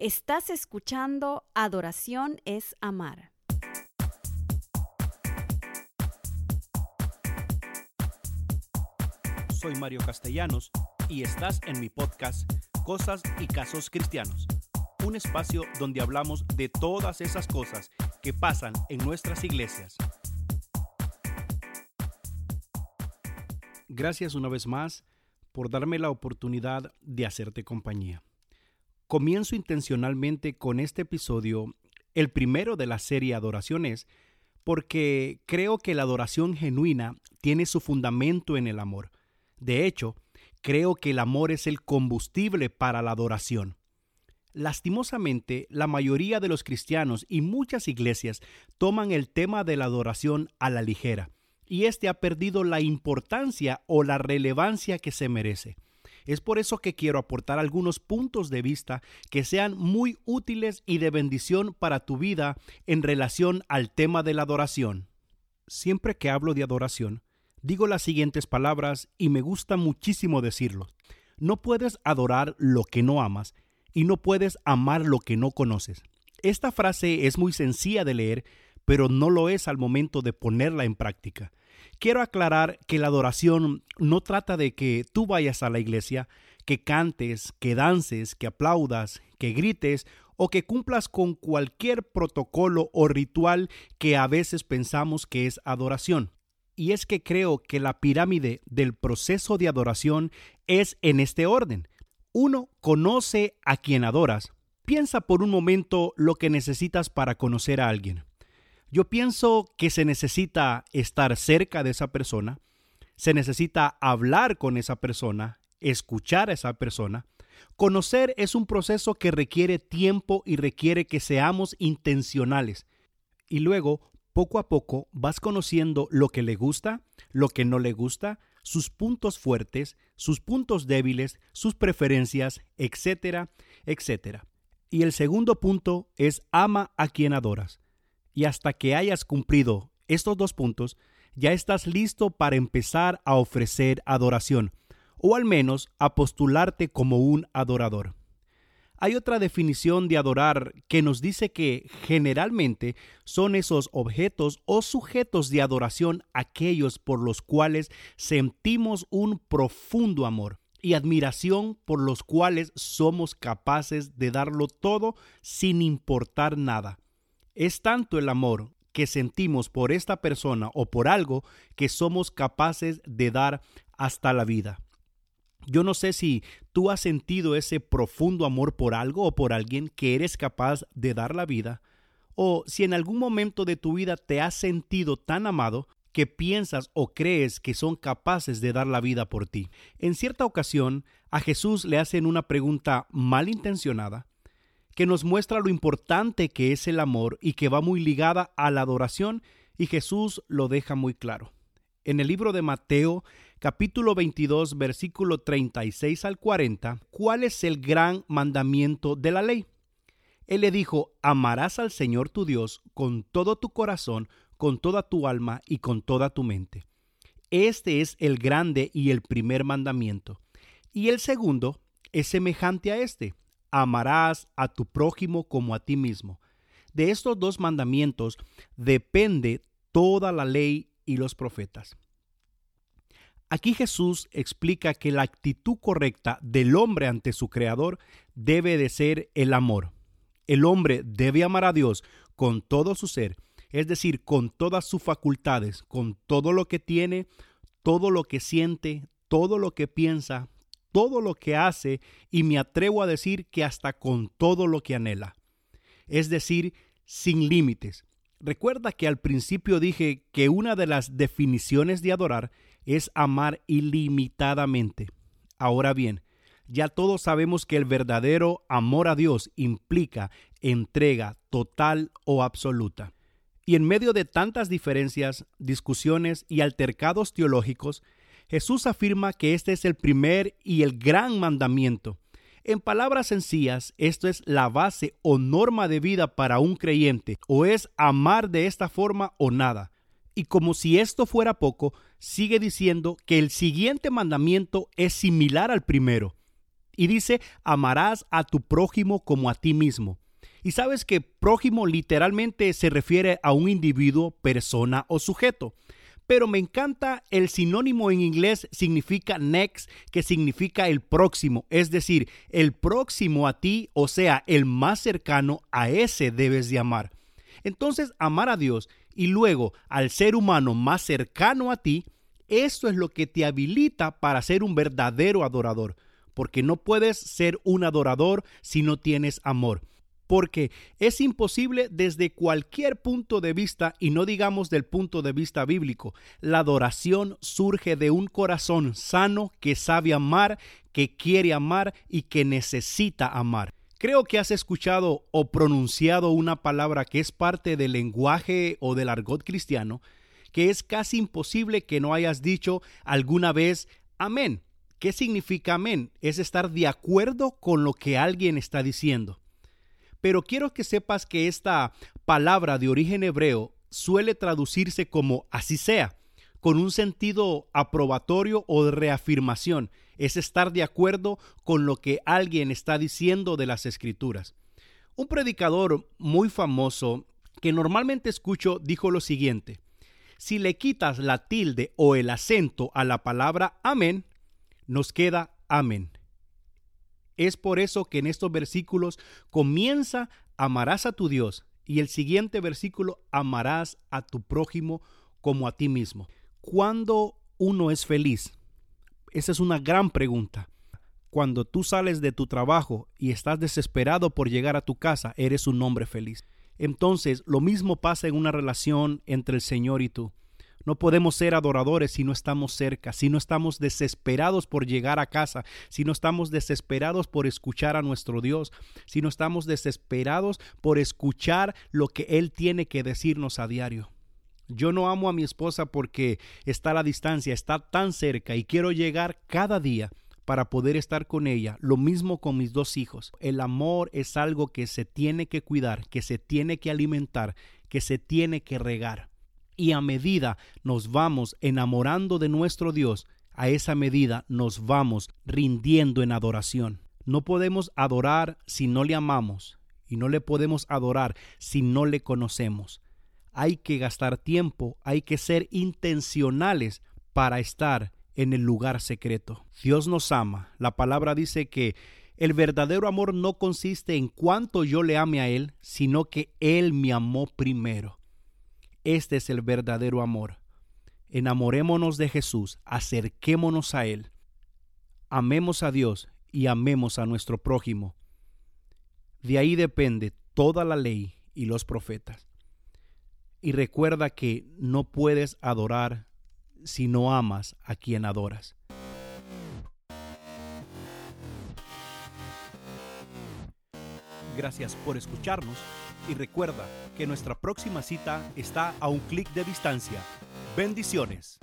Estás escuchando Adoración es Amar. Soy Mario Castellanos y estás en mi podcast Cosas y Casos Cristianos, un espacio donde hablamos de todas esas cosas que pasan en nuestras iglesias. Gracias una vez más por darme la oportunidad de hacerte compañía. Comienzo intencionalmente con este episodio, el primero de la serie Adoraciones, porque creo que la adoración genuina tiene su fundamento en el amor. De hecho, creo que el amor es el combustible para la adoración. Lastimosamente, la mayoría de los cristianos y muchas iglesias toman el tema de la adoración a la ligera, y éste ha perdido la importancia o la relevancia que se merece. Es por eso que quiero aportar algunos puntos de vista que sean muy útiles y de bendición para tu vida en relación al tema de la adoración. Siempre que hablo de adoración, digo las siguientes palabras y me gusta muchísimo decirlo. No puedes adorar lo que no amas y no puedes amar lo que no conoces. Esta frase es muy sencilla de leer, pero no lo es al momento de ponerla en práctica. Quiero aclarar que la adoración no trata de que tú vayas a la iglesia, que cantes, que dances, que aplaudas, que grites o que cumplas con cualquier protocolo o ritual que a veces pensamos que es adoración. Y es que creo que la pirámide del proceso de adoración es en este orden. Uno, conoce a quien adoras. Piensa por un momento lo que necesitas para conocer a alguien. Yo pienso que se necesita estar cerca de esa persona, se necesita hablar con esa persona, escuchar a esa persona. Conocer es un proceso que requiere tiempo y requiere que seamos intencionales. Y luego, poco a poco, vas conociendo lo que le gusta, lo que no le gusta, sus puntos fuertes, sus puntos débiles, sus preferencias, etcétera, etcétera. Y el segundo punto es ama a quien adoras y hasta que hayas cumplido estos dos puntos, ya estás listo para empezar a ofrecer adoración, o al menos a postularte como un adorador. Hay otra definición de adorar que nos dice que generalmente son esos objetos o sujetos de adoración aquellos por los cuales sentimos un profundo amor y admiración por los cuales somos capaces de darlo todo sin importar nada. Es tanto el amor que sentimos por esta persona o por algo que somos capaces de dar hasta la vida. Yo no sé si tú has sentido ese profundo amor por algo o por alguien que eres capaz de dar la vida, o si en algún momento de tu vida te has sentido tan amado que piensas o crees que son capaces de dar la vida por ti. En cierta ocasión, a Jesús le hacen una pregunta malintencionada que nos muestra lo importante que es el amor y que va muy ligada a la adoración y Jesús lo deja muy claro. En el libro de Mateo, capítulo 22, versículo 36 al 40, ¿cuál es el gran mandamiento de la ley? Él le dijo, amarás al Señor tu Dios con todo tu corazón, con toda tu alma y con toda tu mente. Este es el grande y el primer mandamiento. Y el segundo es semejante a este amarás a tu prójimo como a ti mismo. De estos dos mandamientos depende toda la ley y los profetas. Aquí Jesús explica que la actitud correcta del hombre ante su Creador debe de ser el amor. El hombre debe amar a Dios con todo su ser, es decir, con todas sus facultades, con todo lo que tiene, todo lo que siente, todo lo que piensa, todo lo que hace y me atrevo a decir que hasta con todo lo que anhela. Es decir, sin límites. Recuerda que al principio dije que una de las definiciones de adorar es amar ilimitadamente. Ahora bien, ya todos sabemos que el verdadero amor a Dios implica entrega total o absoluta. Y en medio de tantas diferencias, discusiones y altercados teológicos, Jesús afirma que este es el primer y el gran mandamiento. En palabras sencillas, esto es la base o norma de vida para un creyente, o es amar de esta forma o nada. Y como si esto fuera poco, sigue diciendo que el siguiente mandamiento es similar al primero. y dice, amarás a tu prójimo como a ti mismo. Y sabes que prójimo literalmente se refiere a un individuo, persona o sujeto. Pero me encanta el sinónimo en inglés significa next, que significa el próximo, es decir, el próximo a ti, o sea, el más cercano a ese debes de amar. Entonces, amar a Dios y luego al ser humano más cercano a ti, esto es lo que te habilita para ser un verdadero adorador, porque no puedes ser un adorador si no tienes amor porque es imposible desde cualquier punto de vista y no digamos del punto de vista bíblico. La adoración surge de un corazón sano que sabe amar, que quiere amar y que necesita amar. Creo que has escuchado o pronunciado una palabra que es parte del lenguaje o del argot cristiano, que es casi imposible que no hayas dicho alguna vez amén. ¿Qué significa amén? Es estar de acuerdo con lo que alguien está diciendo. Pero quiero que sepas que esta palabra de origen hebreo suele traducirse como así sea, con un sentido aprobatorio o de reafirmación. Es estar de acuerdo con lo que alguien está diciendo de las escrituras. Un predicador muy famoso que normalmente escucho dijo lo siguiente, si le quitas la tilde o el acento a la palabra amén, nos queda amén. Es por eso que en estos versículos comienza amarás a tu Dios y el siguiente versículo amarás a tu prójimo como a ti mismo. ¿Cuándo uno es feliz? Esa es una gran pregunta. Cuando tú sales de tu trabajo y estás desesperado por llegar a tu casa, eres un hombre feliz. Entonces, lo mismo pasa en una relación entre el Señor y tú. No podemos ser adoradores si no estamos cerca, si no estamos desesperados por llegar a casa, si no estamos desesperados por escuchar a nuestro Dios, si no estamos desesperados por escuchar lo que Él tiene que decirnos a diario. Yo no amo a mi esposa porque está a la distancia, está tan cerca y quiero llegar cada día para poder estar con ella. Lo mismo con mis dos hijos. El amor es algo que se tiene que cuidar, que se tiene que alimentar, que se tiene que regar y a medida nos vamos enamorando de nuestro Dios, a esa medida nos vamos rindiendo en adoración. No podemos adorar si no le amamos y no le podemos adorar si no le conocemos. Hay que gastar tiempo, hay que ser intencionales para estar en el lugar secreto. Dios nos ama. La palabra dice que el verdadero amor no consiste en cuánto yo le ame a Él, sino que Él me amó primero. Este es el verdadero amor. Enamorémonos de Jesús, acerquémonos a Él, amemos a Dios y amemos a nuestro prójimo. De ahí depende toda la ley y los profetas. Y recuerda que no puedes adorar si no amas a quien adoras. Gracias por escucharnos y recuerda que nuestra próxima cita está a un clic de distancia. Bendiciones.